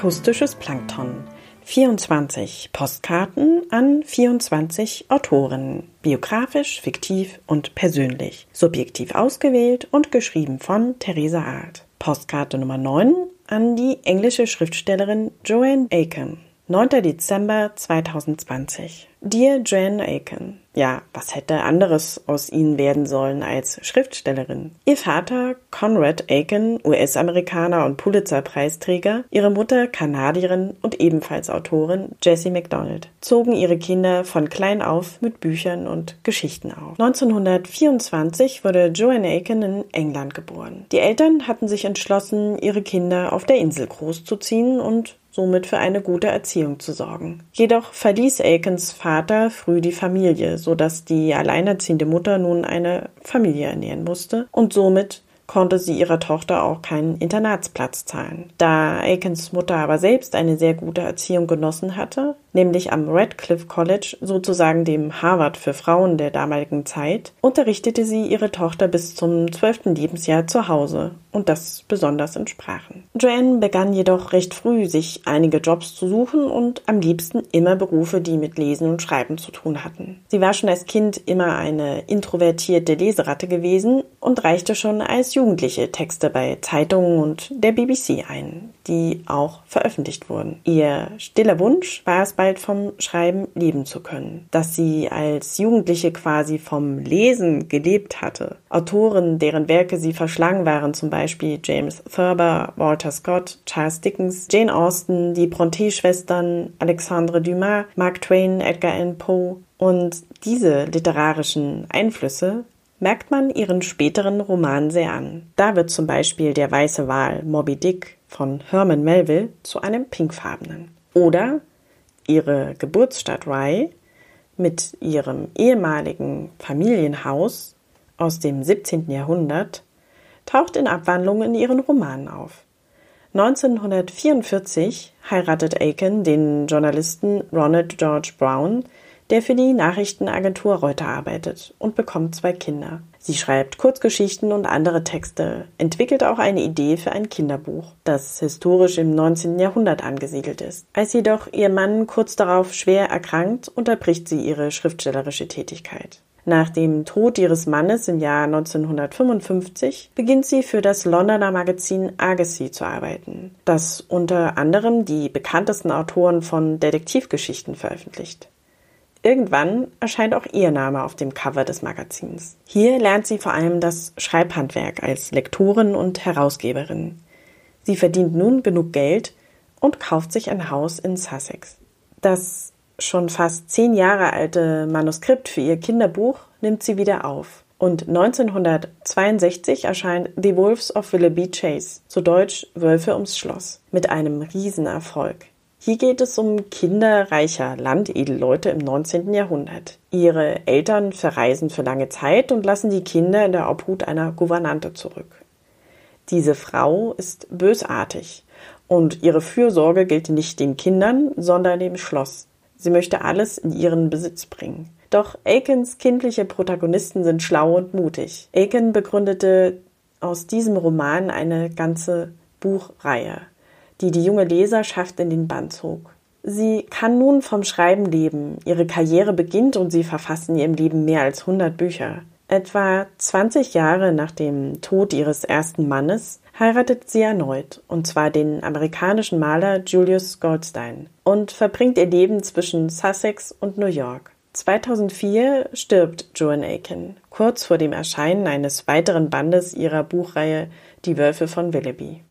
Akustisches Plankton. 24 Postkarten an 24 Autoren. Biografisch, fiktiv und persönlich. Subjektiv ausgewählt und geschrieben von Theresa Art. Postkarte Nummer 9 an die englische Schriftstellerin Joanne Aiken. 9. Dezember 2020. Dear Joanne Aiken. Ja, was hätte anderes aus Ihnen werden sollen als Schriftstellerin? Ihr Vater, Conrad Aiken, US-Amerikaner und Pulitzer-Preisträger, ihre Mutter, Kanadierin und ebenfalls Autorin, Jessie MacDonald, zogen ihre Kinder von klein auf mit Büchern und Geschichten auf. 1924 wurde Joanne Aiken in England geboren. Die Eltern hatten sich entschlossen, ihre Kinder auf der Insel großzuziehen und somit für eine gute Erziehung zu sorgen. Jedoch verließ Aikens Vater früh die Familie, so dass die alleinerziehende Mutter nun eine Familie ernähren musste und somit konnte sie ihrer Tochter auch keinen Internatsplatz zahlen. Da Aikens Mutter aber selbst eine sehr gute Erziehung genossen hatte, nämlich am Radcliffe College, sozusagen dem Harvard für Frauen der damaligen Zeit, unterrichtete sie ihre Tochter bis zum zwölften Lebensjahr zu Hause und das besonders in Sprachen. Joanne begann jedoch recht früh, sich einige Jobs zu suchen und am liebsten immer Berufe, die mit Lesen und Schreiben zu tun hatten. Sie war schon als Kind immer eine introvertierte Leseratte gewesen und reichte schon als Jugendliche Texte bei Zeitungen und der BBC ein, die auch veröffentlicht wurden. Ihr stiller Wunsch war es bald vom Schreiben leben zu können. Dass sie als Jugendliche quasi vom Lesen gelebt hatte. Autoren, deren Werke sie verschlang waren, zum Beispiel James Thurber, Walter Scott, Charles Dickens, Jane Austen, die Bronte-Schwestern, Alexandre Dumas, Mark Twain, Edgar Allan Poe. Und diese literarischen Einflüsse merkt man ihren späteren Romanen sehr an. Da wird zum Beispiel der weiße Wal Moby Dick von Herman Melville zu einem pinkfarbenen. Oder ihre Geburtsstadt Rye mit ihrem ehemaligen Familienhaus aus dem 17. Jahrhundert taucht in Abwandlungen in ihren Romanen auf. 1944 heiratet Aiken den Journalisten Ronald George Brown, der für die Nachrichtenagentur Reuter arbeitet und bekommt zwei Kinder. Sie schreibt Kurzgeschichten und andere Texte, entwickelt auch eine Idee für ein Kinderbuch, das historisch im 19. Jahrhundert angesiedelt ist. Als jedoch ihr Mann kurz darauf schwer erkrankt, unterbricht sie ihre schriftstellerische Tätigkeit. Nach dem Tod ihres Mannes im Jahr 1955 beginnt sie für das Londoner Magazin Argosy zu arbeiten, das unter anderem die bekanntesten Autoren von Detektivgeschichten veröffentlicht. Irgendwann erscheint auch ihr Name auf dem Cover des Magazins. Hier lernt sie vor allem das Schreibhandwerk als Lektorin und Herausgeberin. Sie verdient nun genug Geld und kauft sich ein Haus in Sussex. Das schon fast zehn Jahre alte Manuskript für ihr Kinderbuch nimmt sie wieder auf. Und 1962 erscheint The Wolves of Willoughby Chase, zu Deutsch Wölfe ums Schloss, mit einem Riesenerfolg. Hier geht es um Kinder reicher Landedelleute im 19. Jahrhundert. Ihre Eltern verreisen für lange Zeit und lassen die Kinder in der Obhut einer Gouvernante zurück. Diese Frau ist bösartig und ihre Fürsorge gilt nicht den Kindern, sondern dem Schloss. Sie möchte alles in ihren Besitz bringen. Doch Aikens kindliche Protagonisten sind schlau und mutig. Aiken begründete aus diesem Roman eine ganze Buchreihe die die junge Leserschaft in den Band zog. Sie kann nun vom Schreiben leben. Ihre Karriere beginnt und sie verfasst in ihrem Leben mehr als 100 Bücher. Etwa 20 Jahre nach dem Tod ihres ersten Mannes heiratet sie erneut, und zwar den amerikanischen Maler Julius Goldstein, und verbringt ihr Leben zwischen Sussex und New York. 2004 stirbt Joan Aiken, kurz vor dem Erscheinen eines weiteren Bandes ihrer Buchreihe Die Wölfe von Willoughby.